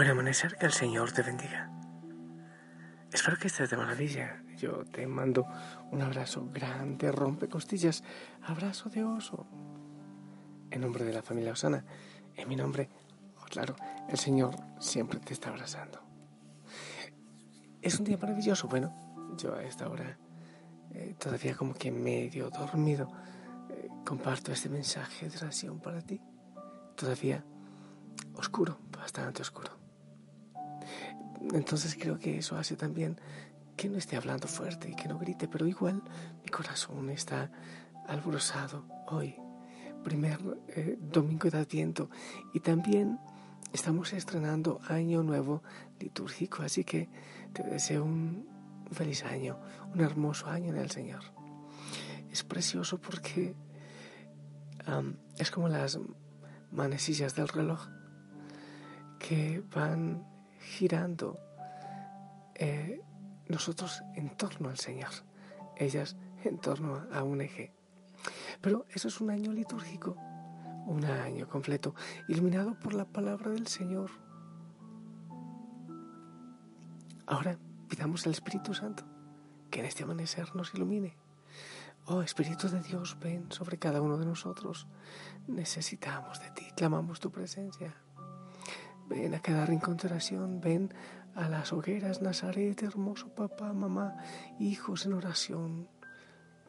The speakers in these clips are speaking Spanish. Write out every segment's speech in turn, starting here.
Buen amanecer, que el Señor te bendiga. Espero que estés de maravilla. Yo te mando un abrazo grande, rompe costillas, abrazo de oso. En nombre de la familia Osana, en mi nombre, oh, claro, el Señor siempre te está abrazando. Es un día maravilloso. Bueno, yo a esta hora, eh, todavía como que medio dormido, eh, comparto este mensaje de oración para ti. Todavía oscuro, bastante oscuro. Entonces creo que eso hace también que no esté hablando fuerte y que no grite, pero igual mi corazón está alborozado hoy, primer eh, domingo de Adviento, y también estamos estrenando año nuevo litúrgico, así que te deseo un feliz año, un hermoso año en el Señor. Es precioso porque es como las manecillas del reloj que van girando eh, nosotros en torno al Señor, ellas en torno a un eje. Pero eso es un año litúrgico, un año completo, iluminado por la palabra del Señor. Ahora pidamos al Espíritu Santo que en este amanecer nos ilumine. Oh Espíritu de Dios, ven sobre cada uno de nosotros. Necesitamos de ti, clamamos tu presencia. Ven a cada rincón ven a las hogueras, Nazaret, hermoso papá, mamá, hijos en oración.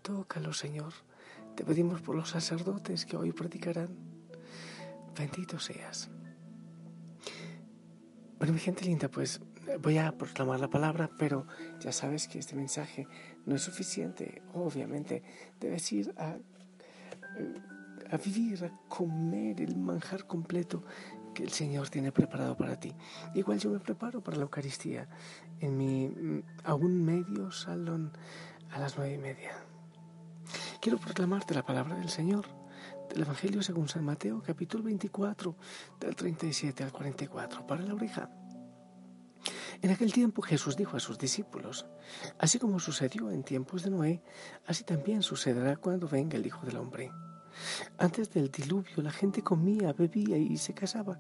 Tócalo, Señor. Te pedimos por los sacerdotes que hoy predicarán. Bendito seas. Bueno, mi gente linda, pues voy a proclamar la palabra, pero ya sabes que este mensaje no es suficiente. Obviamente, debes ir a, a vivir, a comer el manjar completo que el Señor tiene preparado para ti. Igual yo me preparo para la Eucaristía en mi mm, aún medio salón a las nueve y media. Quiero proclamarte la palabra del Señor del Evangelio según San Mateo, capítulo 24, del 37 al 44, para la oreja. En aquel tiempo Jesús dijo a sus discípulos, así como sucedió en tiempos de Noé, así también sucederá cuando venga el Hijo del Hombre. Antes del diluvio la gente comía, bebía y se casaba,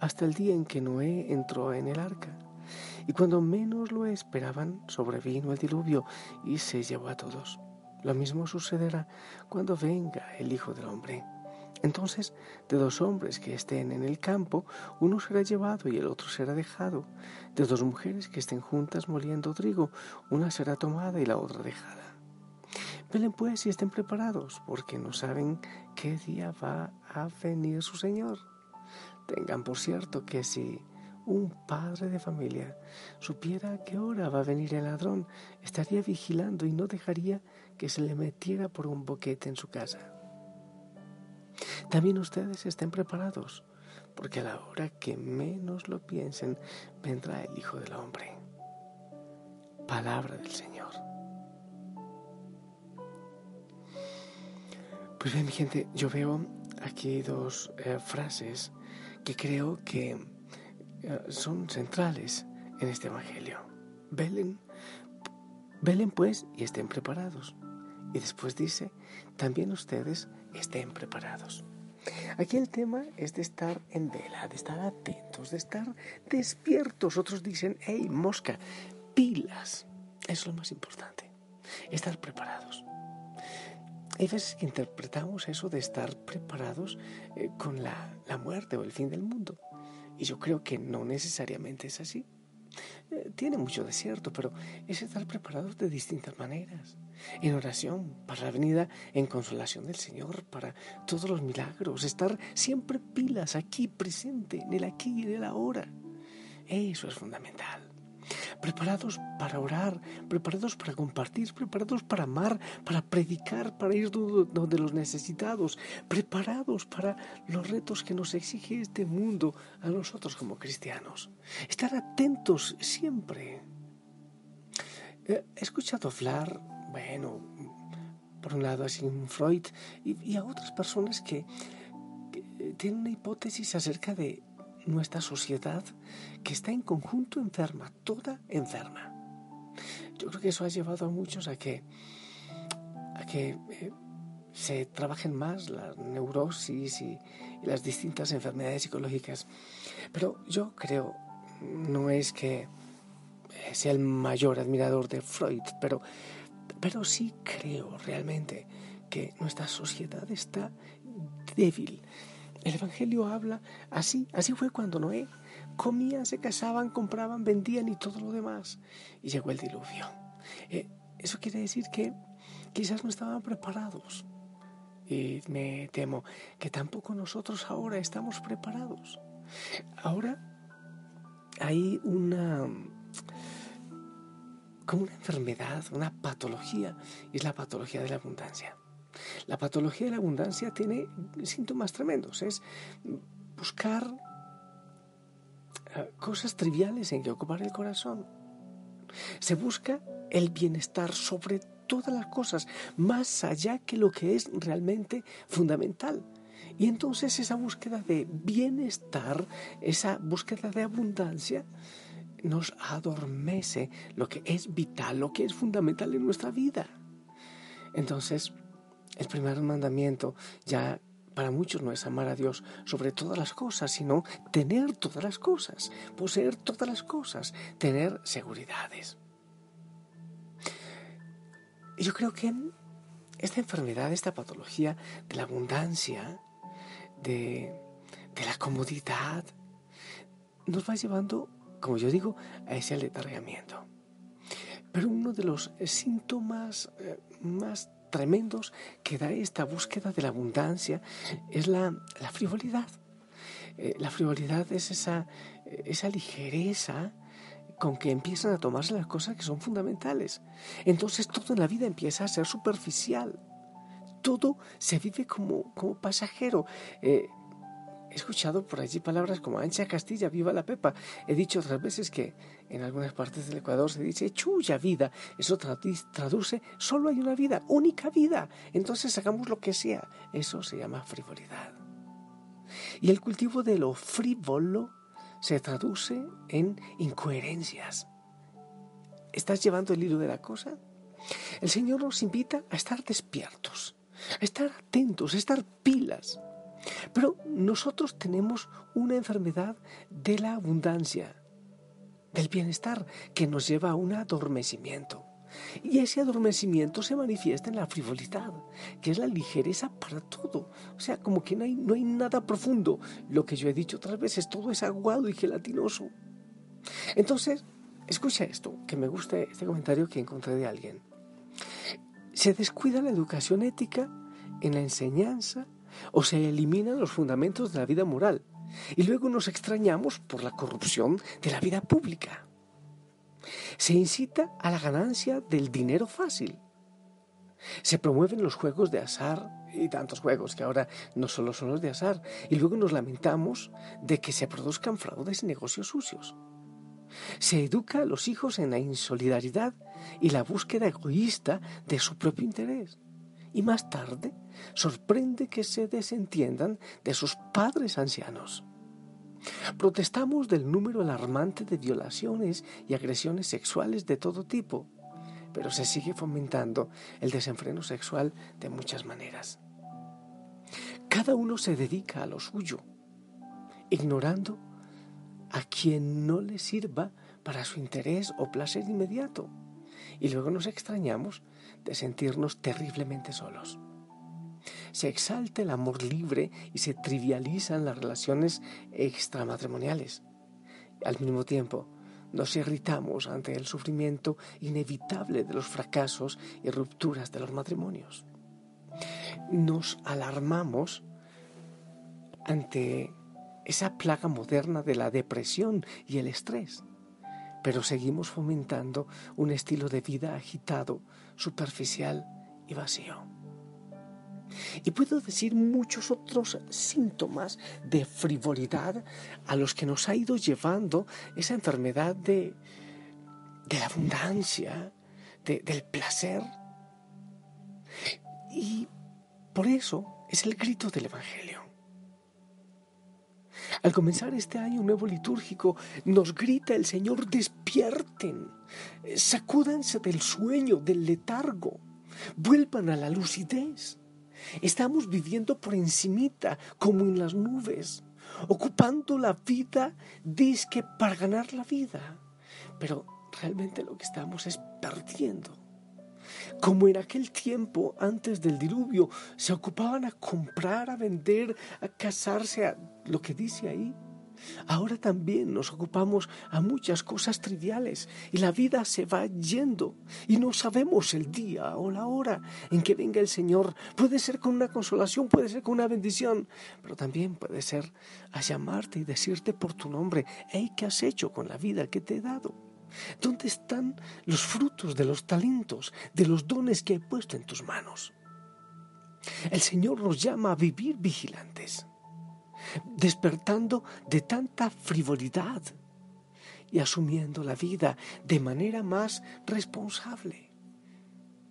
hasta el día en que Noé entró en el arca. Y cuando menos lo esperaban, sobrevino el diluvio y se llevó a todos. Lo mismo sucederá cuando venga el Hijo del Hombre. Entonces, de dos hombres que estén en el campo, uno será llevado y el otro será dejado. De dos mujeres que estén juntas moliendo trigo, una será tomada y la otra dejada. Velen pues y estén preparados, porque no saben qué día va a venir su Señor. Tengan por cierto que si un padre de familia supiera a qué hora va a venir el ladrón, estaría vigilando y no dejaría que se le metiera por un boquete en su casa. También ustedes estén preparados, porque a la hora que menos lo piensen, vendrá el Hijo del Hombre. Palabra del Señor. Pues bien, mi gente, yo veo aquí dos eh, frases que creo que eh, son centrales en este Evangelio. Velen, velen pues y estén preparados. Y después dice, también ustedes estén preparados. Aquí el tema es de estar en vela, de estar atentos, de estar despiertos. Otros dicen, hey, mosca, pilas. Eso es lo más importante, estar preparados. Hay veces que interpretamos eso de estar preparados eh, con la, muerte o el fin del mundo. Y yo creo que no necesariamente es así. Eh, tiene mucho de cierto, pero es estar preparados de distintas maneras. En oración, para la venida en consolación del Señor, para todos los milagros, estar siempre pilas aquí presente, en el aquí y en el ahora. Eso es fundamental preparados para orar, preparados para compartir, preparados para amar, para predicar, para ir donde los necesitados, preparados para los retos que nos exige este mundo a nosotros como cristianos. Estar atentos siempre. He escuchado hablar, bueno, por un lado a Sigmund Freud y, a otras personas que tienen una hipótesis acerca de nuestra sociedad que está en conjunto enferma, toda enferma. Yo creo que eso ha llevado a muchos a que, a que eh, se trabajen más la neurosis y, las distintas enfermedades psicológicas. Pero yo creo, no es que sea el mayor admirador de Freud, pero, pero sí creo realmente que nuestra sociedad está débil. El Evangelio habla así, así fue cuando Noé comían, se casaban, compraban, vendían y todo lo demás. Y llegó el diluvio. Eh, eso quiere decir que quizás no estaban preparados. Y me temo que tampoco nosotros ahora estamos preparados. Ahora hay una como una enfermedad, una patología, y es la patología de la abundancia. La patología de la abundancia tiene síntomas tremendos, es buscar eh, cosas triviales en que ocupar el corazón. Se busca el bienestar sobre todas las cosas, más allá que lo que es realmente fundamental. Y entonces esa búsqueda de bienestar, esa búsqueda de abundancia, nos adormece lo que es vital, lo que es fundamental en nuestra vida. Entonces, el primer mandamiento ya para muchos no es amar a Dios sobre todas las cosas, sino tener todas las cosas, poseer todas las cosas, tener seguridades. Yo creo que esta enfermedad, esta patología de la abundancia, de, la comodidad, nos va llevando, como yo digo, a ese aletargamiento. Pero uno de los síntomas eh, más tremendos que da esta búsqueda de la abundancia es la, frivolidad. Eh, la frivolidad es esa, esa ligereza con que empiezan a tomarse las cosas que son fundamentales. Entonces todo en la vida empieza a ser superficial. Todo se vive como, como pasajero. Eh, he escuchado por allí palabras como ancha Castilla, viva la Pepa. He dicho otras veces que en algunas partes del Ecuador se dice chuya vida. Eso traduce solo hay una vida, única vida. Entonces hagamos lo que sea. Eso se llama frivolidad. Y el cultivo de lo frívolo se traduce en incoherencias. ¿Estás llevando el hilo de la cosa? El Señor nos invita a estar despiertos, a estar atentos, a estar pilas. Pero nosotros tenemos una enfermedad de la abundancia, del bienestar, que nos lleva a un adormecimiento. Y ese adormecimiento se manifiesta en la frivolidad, que es la ligereza para todo. O sea, como que no hay, no hay nada profundo. Lo que yo he dicho otras veces, todo es aguado y gelatinoso. Entonces, escucha esto, que me gusta este comentario que encontré de alguien. Se descuida la educación ética en la enseñanza o se eliminan los fundamentos de la vida moral y luego nos extrañamos por la corrupción de la vida pública. Se incita a la ganancia del dinero fácil. Se promueven los juegos de azar y tantos juegos que ahora no solo son los de azar, y luego nos lamentamos de que se produzcan fraudes y negocios sucios. Se educa a los hijos en la insolidaridad y la búsqueda egoísta de su propio interés. Y más tarde sorprende que se desentiendan de sus padres ancianos. Protestamos del número alarmante de violaciones y agresiones sexuales de todo tipo, pero se sigue fomentando el desenfreno sexual de muchas maneras. Cada uno se dedica a lo suyo, ignorando a quien no le sirva para su interés o placer inmediato, y luego nos extrañamos de sentirnos terriblemente solos se exalta el amor libre y se trivializan las relaciones extramatrimoniales. Al mismo tiempo, nos irritamos ante el sufrimiento inevitable de los fracasos y rupturas de los matrimonios. Nos alarmamos ante esa plaga moderna de la depresión y el estrés, pero seguimos fomentando un estilo de vida agitado, superficial y vacío. Y puedo decir muchos otros síntomas de frivolidad a los que nos ha ido llevando esa enfermedad de, la abundancia, del placer. Y por eso es el grito del Evangelio. Al comenzar este año nuevo litúrgico, nos grita el Señor, despierten, sacúdanse del sueño, del letargo, vuelvan a la lucidez. Estamos viviendo por encimita, como en las nubes, ocupando la vida disque para ganar la vida. Pero realmente lo que estamos es perdiendo. Como en aquel tiempo antes del diluvio se ocupaban a comprar, a vender, a casarse, a lo que dice ahí. Ahora también nos ocupamos a muchas cosas triviales y la vida se va yendo y no sabemos el día o la hora en que venga el Señor. Puede ser con una consolación, puede ser con una bendición, pero también puede ser a llamarte y decirte por tu nombre, hey, ¿qué has hecho con la vida que te he dado? ¿Dónde están los frutos de los talentos, de los dones que he puesto en tus manos? El Señor nos llama a vivir vigilantes despertando de tanta frivolidad y asumiendo la vida de manera más responsable.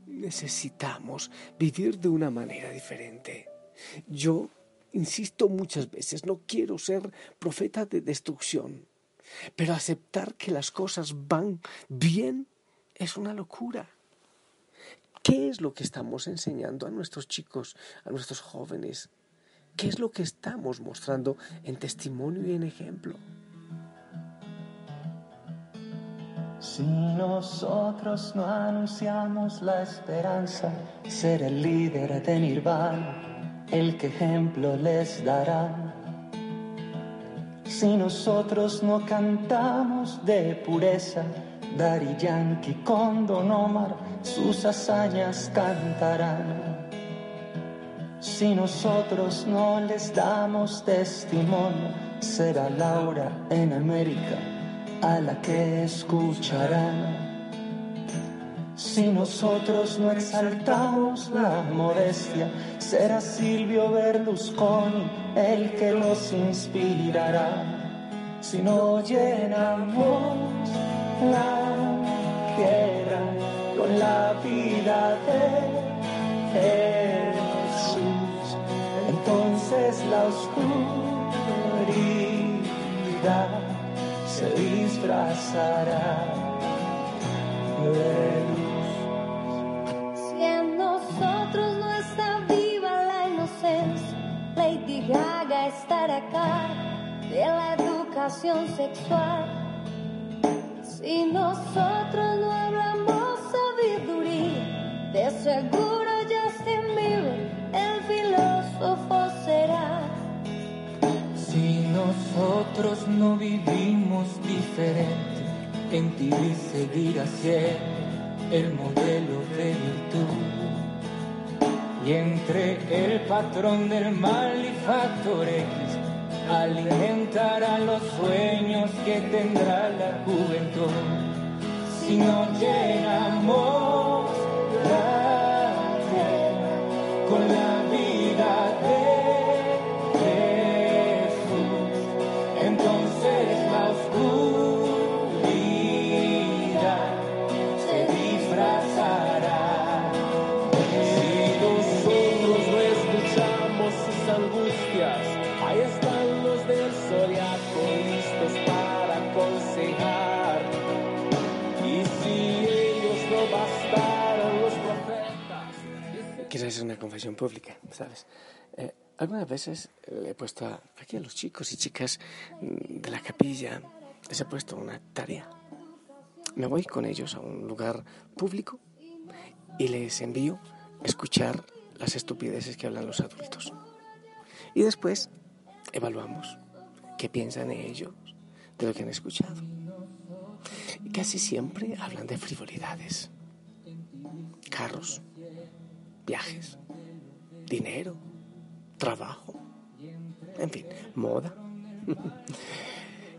Necesitamos vivir de una manera diferente. Yo insisto muchas veces, no quiero ser profeta de destrucción, pero aceptar que las cosas van bien es una locura. ¿Qué es lo que estamos enseñando a nuestros chicos, a nuestros jóvenes? ¿Qué es lo que estamos mostrando en testimonio y en ejemplo? Si nosotros no anunciamos la esperanza, ser el líder de Nirvana, el que ejemplo les dará. Si nosotros no cantamos de pureza, Dari Yankee con Don Omar sus hazañas cantarán. Si nosotros no les damos testimonio, será Laura en América a la que escucharán. Si nosotros no exaltamos la modestia, será Silvio Berlusconi el que los inspirará. Si no llenamos la tierra con la vida de entonces la oscuridad se disfrazará sexual. Si nosotros no hablamos sabiduría, de seguro Justin Bieber, el filósofo nosotros no vivimos diferente, en ti seguirá siendo el modelo de virtud. Y entre el patrón del mal y factor alimentará los sueños que tendrá la juventud. Si no llenamos la con la pública, ¿sabes? Eh, algunas veces le he puesto aquí a los chicos y chicas mm, de la capilla, les he puesto una tarea. Me voy con ellos a un lugar público y les envío escuchar las estupideces que hablan los adultos. Y después evaluamos qué piensan ellos de lo que han escuchado. Y casi siempre hablan de frivolidades, carros, viajes, dinero, trabajo, en fin, moda.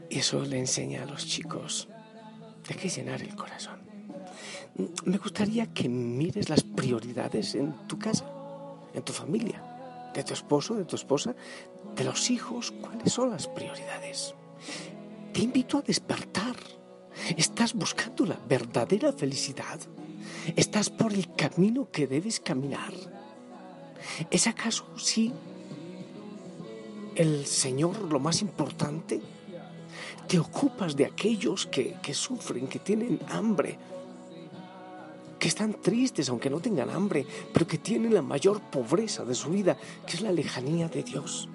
Y eso le enseña a los chicos de qué llenar el corazón. Me gustaría que mires las prioridades en tu casa, en tu familia, de tu esposo, de tu esposa, de los hijos. ¿Cuáles son las prioridades? Te invito a despertar. ¿Estás buscando la verdadera felicidad? ¿Estás por el camino que debes caminar? ¿Es acaso sí el Señor lo más importante? ¿Te ocupas de aquellos que, que sufren, que tienen hambre? que están tristes aunque no tengan hambre, pero que tienen la mayor pobreza de su vida, que es la lejanía de Dios.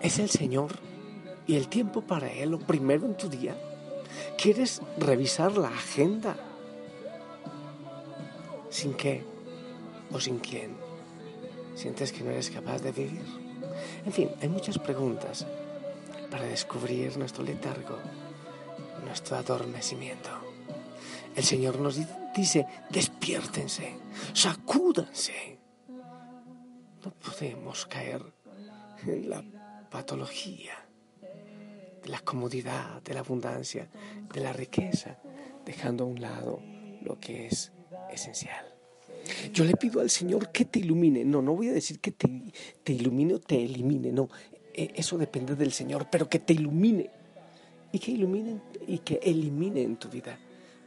¿Es el Señor y el tiempo para Él lo primero en tu día? ¿Quieres revisar la agenda? ¿Sin qué o sin quién? ¿Sientes que no eres capaz de vivir? En fin, hay muchas preguntas para descubrir nuestro letargo, nuestro adormecimiento. El Señor nos dice, despiértense, sacúdanse. No podemos caer en la patología de la comodidad, de la abundancia, de la riqueza, dejando a un lado lo que es esencial. Yo le pido al Señor que te ilumine. No, no voy a decir que te, ilumine o te elimine. No, e, eso depende del Señor, pero que te ilumine. Y que ilumine y que elimine en tu vida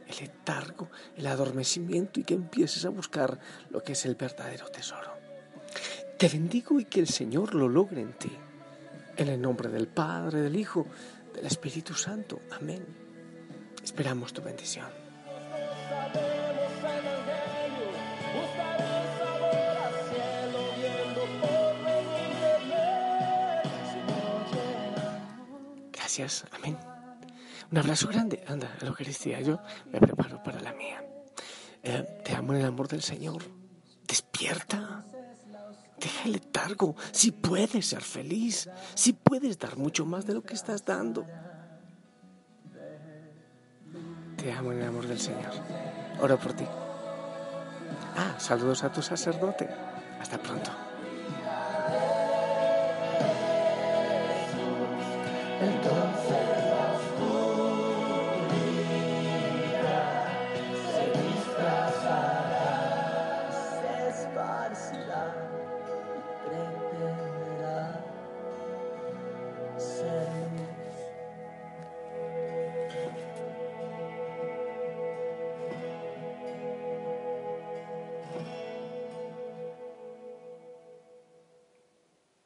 el letargo, el adormecimiento y que empieces a buscar lo que es el verdadero tesoro. Te bendigo y que el Señor lo logre en ti. En el nombre del Padre, del Hijo, del Espíritu Santo. Amén. Esperamos tu bendición. Amén. Un abrazo grande. Anda, a la Eucaristía. Yo me preparo para la mía. Eh, te amo en el amor del Señor. Despierta. Deja el letargo. Si puedes ser feliz. Si puedes dar mucho más de lo que estás dando. Te amo en el amor del Señor. Oro por ti. Ah, saludos a tu sacerdote. Hasta pronto. Entonces